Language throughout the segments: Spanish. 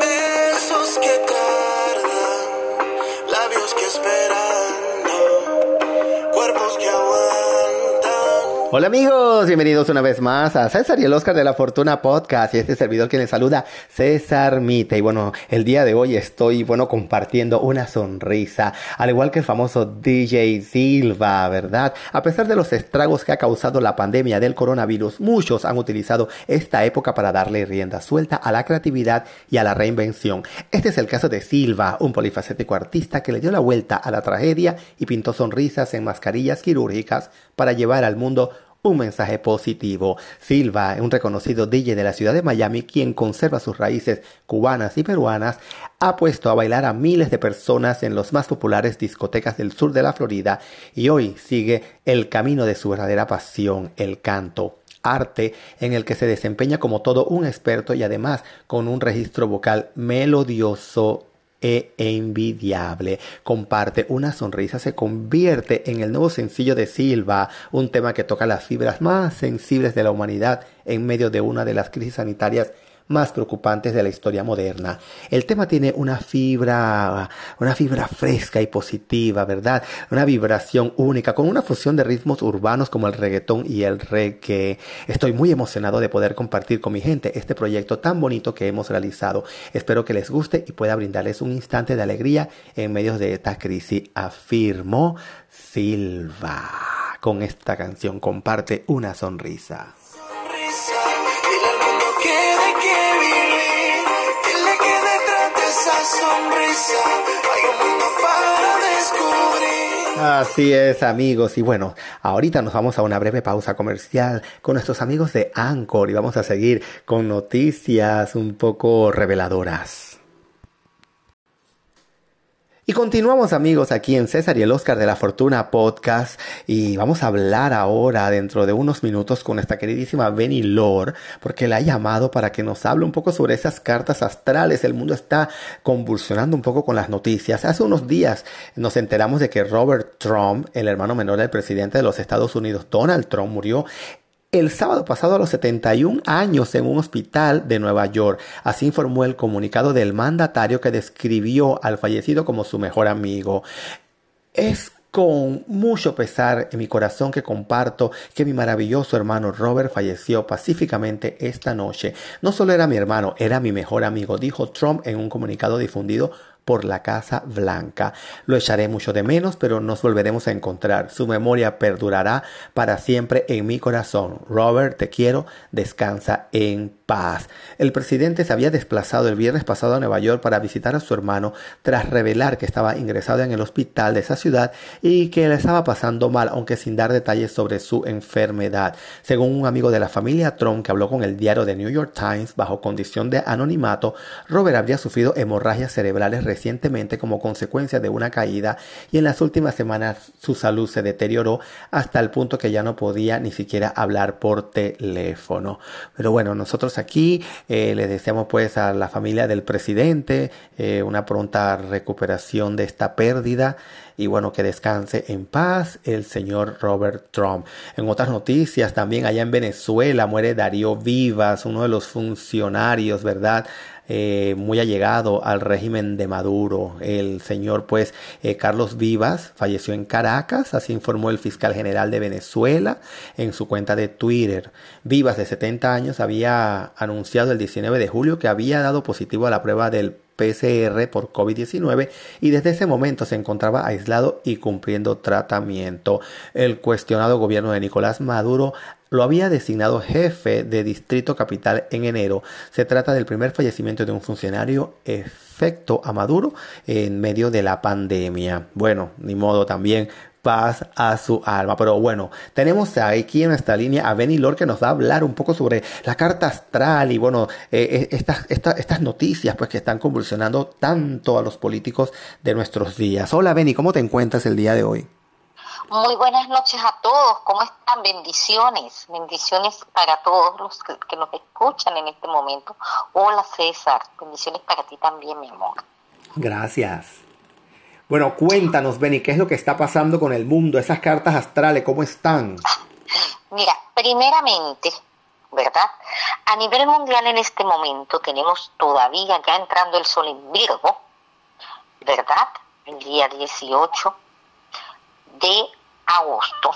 Besos que tardan, labios que esperando, Hola amigos, bienvenidos una vez más a César y el Oscar de la Fortuna Podcast y este servidor que les saluda César Mite y bueno, el día de hoy estoy bueno compartiendo una sonrisa, al igual que el famoso DJ Silva, ¿verdad? A pesar de los estragos que ha causado la pandemia del coronavirus, muchos han utilizado esta época para darle rienda suelta a la creatividad y a la reinvención. Este es el caso de Silva, un polifacético artista que le dio la vuelta a la tragedia y pintó sonrisas en mascarillas quirúrgicas para llevar al mundo un mensaje positivo. Silva, un reconocido DJ de la ciudad de Miami, quien conserva sus raíces cubanas y peruanas, ha puesto a bailar a miles de personas en las más populares discotecas del sur de la Florida y hoy sigue el camino de su verdadera pasión, el canto arte en el que se desempeña como todo un experto y además con un registro vocal melodioso e envidiable. Comparte una sonrisa, se convierte en el nuevo sencillo de Silva, un tema que toca las fibras más sensibles de la humanidad en medio de una de las crisis sanitarias más preocupantes de la historia moderna. El tema tiene una fibra, una fibra fresca y positiva, ¿verdad? Una vibración única, con una fusión de ritmos urbanos como el reggaetón y el reggae. Estoy muy emocionado de poder compartir con mi gente este proyecto tan bonito que hemos realizado. Espero que les guste y pueda brindarles un instante de alegría en medio de esta crisis. Afirmó Silva. Con esta canción comparte una sonrisa. Sonrisa, Así es, amigos. Y bueno, ahorita nos vamos a una breve pausa comercial con nuestros amigos de Anchor y vamos a seguir con noticias un poco reveladoras. Y continuamos amigos aquí en César y el Oscar de la Fortuna podcast y vamos a hablar ahora dentro de unos minutos con esta queridísima Benny Lore porque la ha llamado para que nos hable un poco sobre esas cartas astrales. El mundo está convulsionando un poco con las noticias. Hace unos días nos enteramos de que Robert Trump, el hermano menor del presidente de los Estados Unidos, Donald Trump, murió el sábado pasado a los 71 años en un hospital de Nueva York. Así informó el comunicado del mandatario que describió al fallecido como su mejor amigo. Es con mucho pesar en mi corazón que comparto que mi maravilloso hermano Robert falleció pacíficamente esta noche. No solo era mi hermano, era mi mejor amigo, dijo Trump en un comunicado difundido por la Casa Blanca. Lo echaré mucho de menos, pero nos volveremos a encontrar. Su memoria perdurará para siempre en mi corazón. Robert, te quiero, descansa en paz. El presidente se había desplazado el viernes pasado a Nueva York para visitar a su hermano tras revelar que estaba ingresado en el hospital de esa ciudad y que le estaba pasando mal, aunque sin dar detalles sobre su enfermedad. Según un amigo de la familia Trump que habló con el diario The New York Times bajo condición de anonimato, Robert habría sufrido hemorragias cerebrales recientemente como consecuencia de una caída y en las últimas semanas su salud se deterioró hasta el punto que ya no podía ni siquiera hablar por teléfono. Pero bueno, nosotros aquí eh, le deseamos pues a la familia del presidente eh, una pronta recuperación de esta pérdida y bueno, que descanse en paz el señor Robert Trump. En otras noticias, también allá en Venezuela muere Darío Vivas, uno de los funcionarios, ¿verdad? Eh, muy allegado al régimen de Maduro. El señor, pues, eh, Carlos Vivas falleció en Caracas, así informó el fiscal general de Venezuela en su cuenta de Twitter. Vivas, de 70 años, había anunciado el 19 de julio que había dado positivo a la prueba del PCR por COVID-19 y desde ese momento se encontraba aislado y cumpliendo tratamiento. El cuestionado gobierno de Nicolás Maduro lo había designado jefe de Distrito Capital en enero. Se trata del primer fallecimiento de un funcionario efecto a Maduro en medio de la pandemia. Bueno, ni modo también paz a su alma. Pero bueno, tenemos aquí en esta línea a Benny Lord que nos va a hablar un poco sobre la carta astral y bueno, eh, estas, estas, estas noticias pues que están convulsionando tanto a los políticos de nuestros días. Hola Benny, ¿cómo te encuentras el día de hoy? Muy buenas noches a todos, ¿cómo están? Bendiciones, bendiciones para todos los que, que nos escuchan en este momento. Hola César, bendiciones para ti también, mi amor. Gracias. Bueno, cuéntanos, Benny, ¿qué es lo que está pasando con el mundo? Esas cartas astrales, ¿cómo están? Mira, primeramente, ¿verdad? A nivel mundial en este momento tenemos todavía ya entrando el sol en Virgo, ¿verdad? El día 18 de agosto.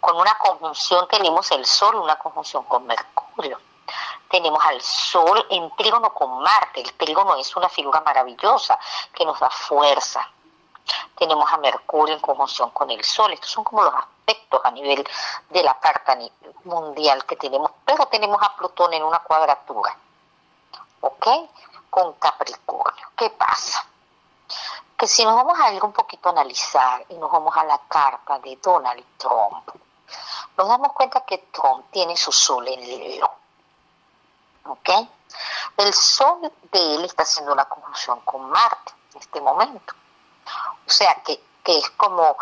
Con una conjunción tenemos el sol, una conjunción con Mercurio tenemos al Sol en trígono con Marte. El trígono es una figura maravillosa que nos da fuerza. Tenemos a Mercurio en conjunción con el Sol. Estos son como los aspectos a nivel de la carta mundial que tenemos. Pero tenemos a Plutón en una cuadratura. ¿Ok? Con Capricornio. ¿Qué pasa? Que si nos vamos a ir un poquito a analizar y nos vamos a la carta de Donald Trump, nos damos cuenta que Trump tiene su sol en Leo. ¿Ok? El Sol de él está haciendo una conjunción con Marte en este momento. O sea que, que es como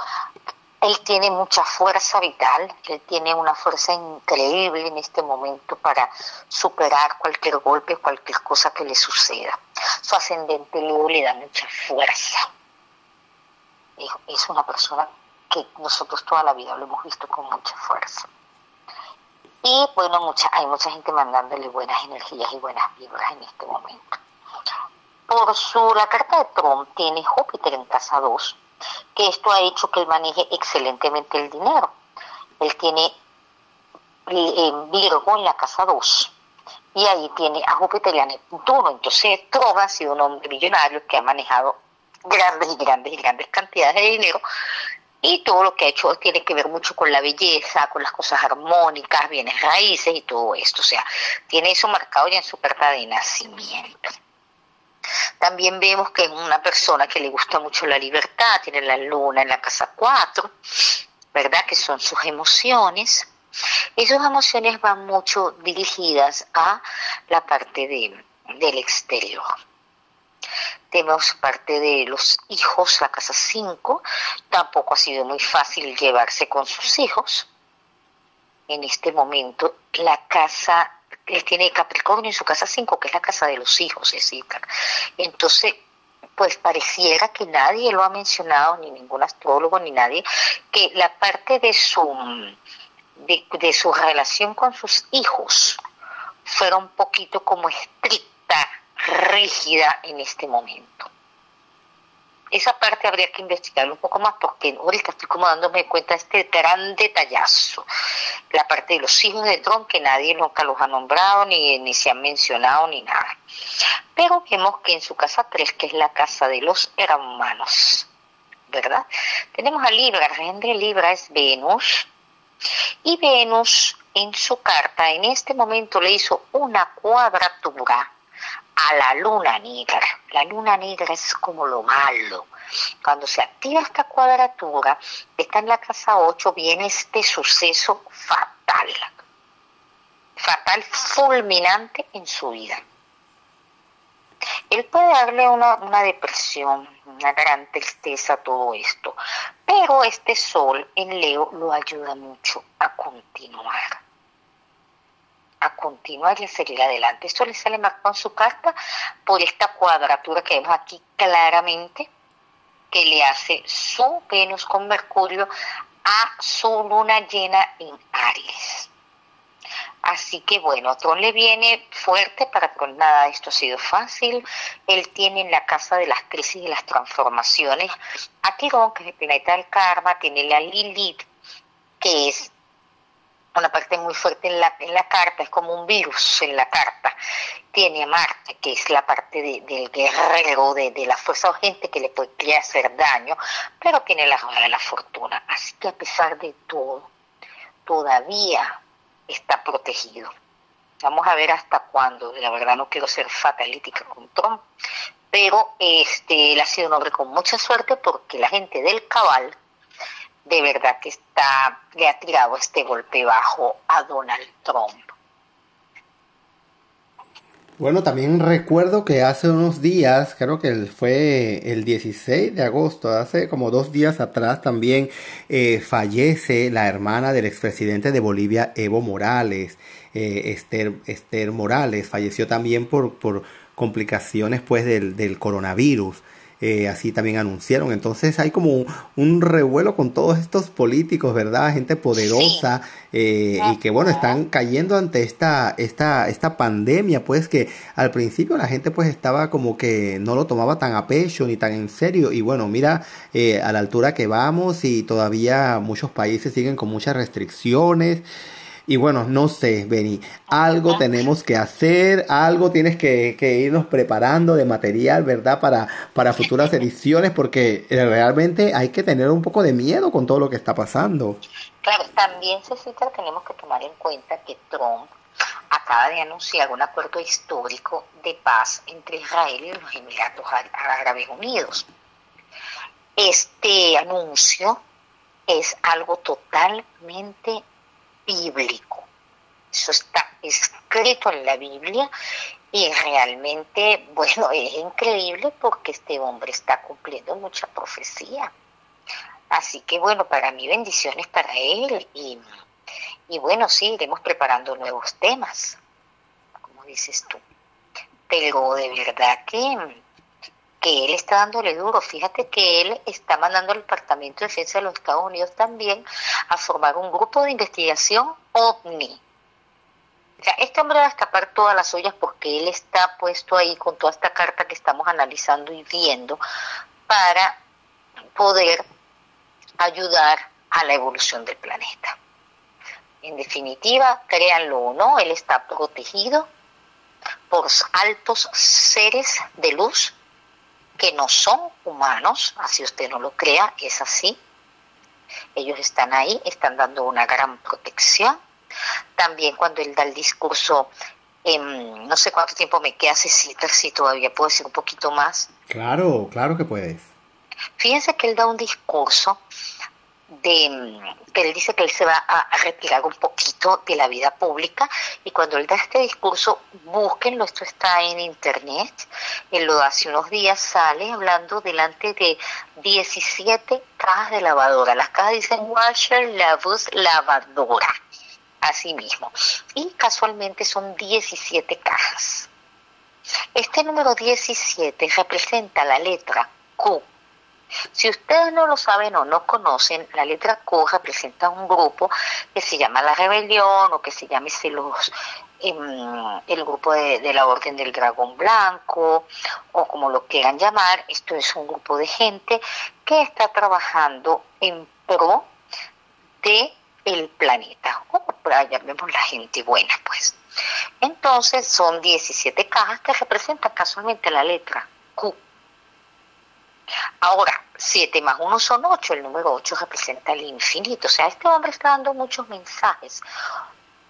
él tiene mucha fuerza vital, él tiene una fuerza increíble en este momento para superar cualquier golpe, cualquier cosa que le suceda. Su ascendente Leo le da mucha fuerza. Es una persona que nosotros toda la vida lo hemos visto con mucha fuerza. Y bueno, mucha, hay mucha gente mandándole buenas energías y buenas vibras en este momento. Por su, la carta de Trump tiene Júpiter en casa 2, que esto ha hecho que él maneje excelentemente el dinero. Él tiene en Virgo en la casa 2 y ahí tiene a Júpiter y a Neptuno. Entonces Trump ha sido un hombre millonario que ha manejado grandes y grandes y grandes cantidades de dinero y todo lo que ha hecho tiene que ver mucho con la belleza, con las cosas armónicas, bienes raíces y todo esto. O sea, tiene eso marcado ya en su carta de nacimiento. También vemos que es una persona que le gusta mucho la libertad, tiene la luna en la casa 4, ¿verdad? Que son sus emociones. Y sus emociones van mucho dirigidas a la parte de, del exterior tenemos parte de los hijos, la casa 5, tampoco ha sido muy fácil llevarse con sus hijos. En este momento, la casa, él tiene Capricornio en su casa 5, que es la casa de los hijos, es decir, entonces, pues pareciera que nadie lo ha mencionado, ni ningún astrólogo, ni nadie, que la parte de su, de su relación con sus hijos fuera un poquito como estricta rígida en este momento. Esa parte habría que investigarlo un poco más porque ahorita estoy como dándome cuenta de este gran detallazo. La parte de los hijos de Trump que nadie nunca los ha nombrado ni, ni se han mencionado ni nada. Pero vemos que en su casa 3, que es la casa de los hermanos, ¿verdad? Tenemos a Libra, el Libra es Venus. Y Venus en su carta en este momento le hizo una cuadratura a la luna negra. La luna negra es como lo malo. Cuando se activa esta cuadratura, está en la casa 8, viene este suceso fatal. Fatal, fulminante en su vida. Él puede darle una, una depresión, una gran tristeza a todo esto, pero este sol en Leo lo ayuda mucho a continuar a continuar y a seguir adelante. Esto le sale marcado en su carta por esta cuadratura que vemos aquí claramente, que le hace su Venus con Mercurio a su luna llena en Aries. Así que bueno, Tron le viene fuerte para que nada esto ha sido fácil. Él tiene en la casa de las crisis y las transformaciones a Quirón, que es el planeta del karma, tiene la Lilith, que es una parte muy fuerte en la, en la carta, es como un virus en la carta. Tiene a Marte, que es la parte del guerrero, de, de, la fuerza urgente que le podría hacer daño, pero tiene la rueda de la fortuna. Así que a pesar de todo, todavía está protegido. Vamos a ver hasta cuándo. La verdad no quiero ser fatalítica con Trump, pero este, él ha sido un hombre con mucha suerte porque la gente del cabal de verdad que está, le ha tirado este golpe bajo a Donald Trump. Bueno, también recuerdo que hace unos días, creo que fue el 16 de agosto, hace como dos días atrás también eh, fallece la hermana del expresidente de Bolivia, Evo Morales, eh, Esther, Esther Morales, falleció también por, por complicaciones pues del, del coronavirus. Eh, así también anunciaron. Entonces hay como un, revuelo con todos estos políticos, ¿verdad? Gente poderosa eh, y que bueno, están cayendo ante esta, esta, esta pandemia, pues que al principio la gente pues estaba como que no lo tomaba tan a pecho ni tan en serio y bueno, mira eh, a la altura que vamos y todavía muchos países siguen con muchas restricciones. Y bueno, no sé, Benny, algo tenemos que hacer, algo tienes que, irnos preparando de material, ¿verdad? Para, para futuras ediciones, porque realmente hay que tener un poco de miedo con todo lo que está pasando. Claro, también, Cecilia, tenemos que tomar en cuenta que Trump acaba de anunciar un acuerdo histórico de paz entre Israel y los Emiratos Árabes Unidos. Este anuncio es algo totalmente bíblico. Eso está escrito en la Biblia y realmente, bueno, es increíble porque este hombre está cumpliendo mucha profecía. Así que bueno, para mí bendiciones para él y, bueno, sí, iremos preparando nuevos temas, como dices tú. Pero de verdad que que él está dándole duro. Fíjate que él está mandando al Departamento de Defensa de los Estados Unidos también a formar un grupo de investigación OVNI. O sea, este hombre va a escapar todas las ollas porque él está puesto ahí con toda esta carta que estamos analizando y viendo para poder ayudar a la evolución del planeta. En definitiva, créanlo o no, él está protegido por altos seres de luz que no son humanos, así usted no lo crea, es así. Ellos están ahí, están dando una gran protección. También cuando él da el discurso, no sé cuánto tiempo me queda, Cecita, si todavía puedo decir un poquito más. Claro, claro que puedes. Fíjense que él da un discurso de que él dice que él se va a, retirar un poquito de la vida pública y cuando él da este discurso, búsquenlo, esto está en internet, él lo hace unos días, sale hablando delante de 17 cajas de lavadora, las cajas dicen washer, lavus, lavadora, así mismo, y casualmente son 17 cajas. Este número 17 representa la letra Q si ustedes no lo saben o no conocen, la letra Q representa un grupo que se llama la rebelión o que se llama los, em, el grupo de, la Orden del Dragón Blanco o como lo quieran llamar. Esto es un grupo de gente que está trabajando en pro de el planeta. O llamemos la gente buena, pues. Entonces son 17 cajas que representan casualmente la letra Q. Ahora, 7 más 1 son 8, el número 8 representa el infinito. O sea, este hombre está dando muchos mensajes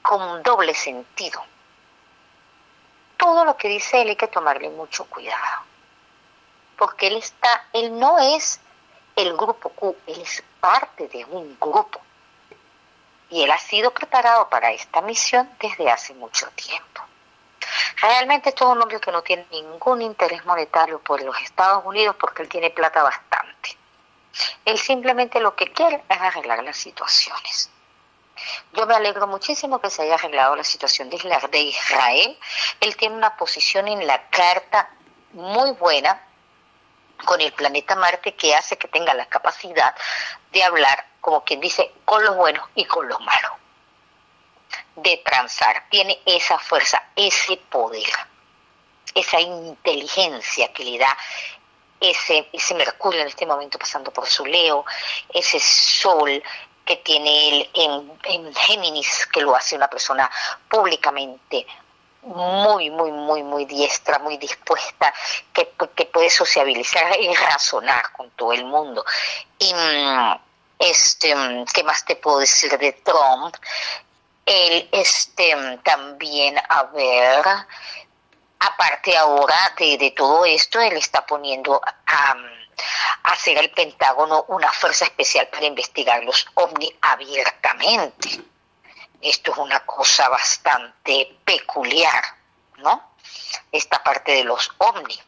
con doble sentido. Todo lo que dice él hay que tomarle mucho cuidado. Porque él está, él no es el grupo Q, él es parte de un grupo. Y él ha sido preparado para esta misión desde hace mucho tiempo. Realmente es un hombre que no tiene ningún interés monetario por los Estados Unidos porque él tiene plata bastante. Él simplemente lo que quiere es arreglar las situaciones. Yo me alegro muchísimo que se haya arreglado la situación de Israel. Él tiene una posición en la carta muy buena con el planeta Marte que hace que tenga la capacidad de hablar, como quien dice, con los buenos y con los malos de transar, tiene esa fuerza, ese poder, esa inteligencia que le da ese, ese Mercurio en este momento pasando por su Leo, ese Sol que tiene él en, en Géminis, que lo hace una persona públicamente muy, muy, muy, muy diestra, muy dispuesta, que, que puede sociabilizar y razonar con todo el mundo. Y, mm, este, ¿qué más te puedo decir de Trump? Él este, también, a ver, aparte ahora de, todo esto, él está poniendo a, hacer el Pentágono una fuerza especial para investigar los ovni abiertamente. Esto es una cosa bastante peculiar, ¿no? Esta parte de los ovni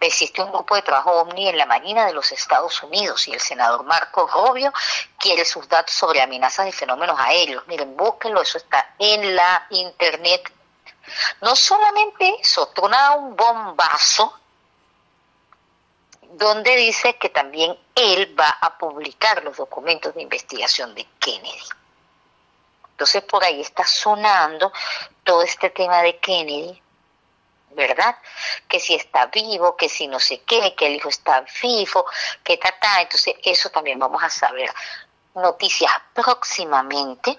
existe un grupo de trabajo OVNI en la Marina de los Estados Unidos y el senador Marco Rubio quiere sus datos sobre amenazas de fenómenos aéreos. Miren, búsquenlo, eso está en la internet. No solamente eso, tronaba un bombazo donde dice que también él va a publicar los documentos de investigación de Kennedy. Entonces por ahí está sonando todo este tema de Kennedy, ¿verdad? Que si está vivo, que si no sé qué, que el hijo está vivo, que ta, ta. Entonces eso también vamos a saber. Noticias próximamente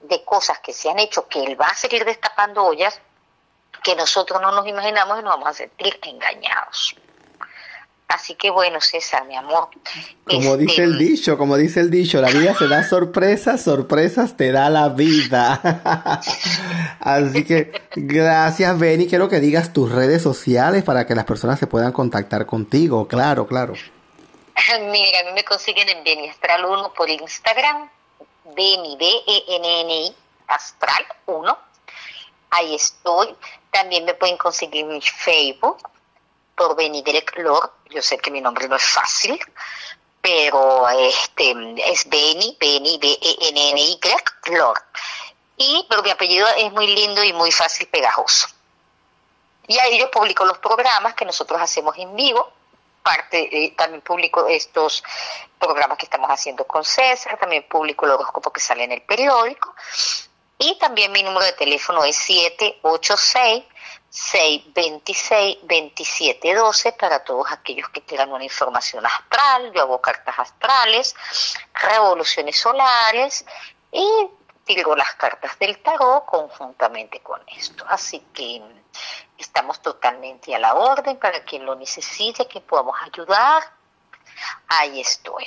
de cosas que se han hecho, que él va a seguir destapando ollas, que nosotros no nos imaginamos y nos vamos a sentir engañados. Así que bueno, César, mi amor. Como este, dice el dicho, como dice el dicho, la vida se da sorpresas, sorpresas te da la vida. Así que gracias, Benny. Quiero que digas tus redes sociales para que las personas se puedan contactar contigo. Claro, claro. Mira, a mí me consiguen en Beni Astral 1 por Instagram, Beni, B-E-N-N-I, Astral 1. Ahí estoy. También me pueden conseguir en mi Facebook por Beni Derek Lord. Yo sé que mi nombre no es fácil, pero este es Beni, Beni, B-E-N-N-Y, Lord. Y, pero mi apellido es muy lindo y muy fácil, pegajoso. Y ahí yo publico los programas que nosotros hacemos en vivo. Parte, eh, también publico estos programas que estamos haciendo con César, también publico el horóscopo que sale en el periódico. Y también mi número de teléfono es 786 626 2712 para todos aquellos que quieran una información astral. Yo hago cartas astrales, revoluciones solares y tiro las cartas del tarot conjuntamente con esto. Así que estamos totalmente a la orden para quien lo necesite, que podamos ayudar. Ahí estoy.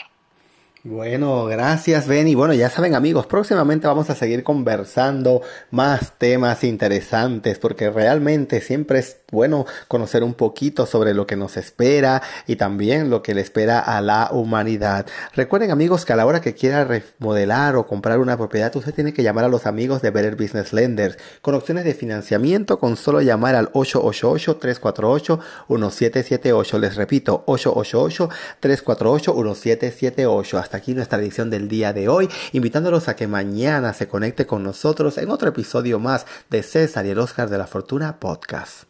Bueno, gracias Benny. Bueno, ya saben amigos, próximamente vamos a seguir conversando más temas interesantes porque realmente siempre es bueno conocer un poquito sobre lo que nos espera y también lo que le espera a la humanidad. Recuerden amigos que a la hora que quiera remodelar o comprar una propiedad usted tiene que llamar a los amigos de Better Business Lenders con opciones de financiamiento con solo llamar al 888-348-1778. Les repito, 888-348-1778. Hasta aquí nuestra edición del día de hoy, invitándolos a que mañana se conecte con nosotros en otro episodio más de César y el Oscar de la Fortuna Podcast.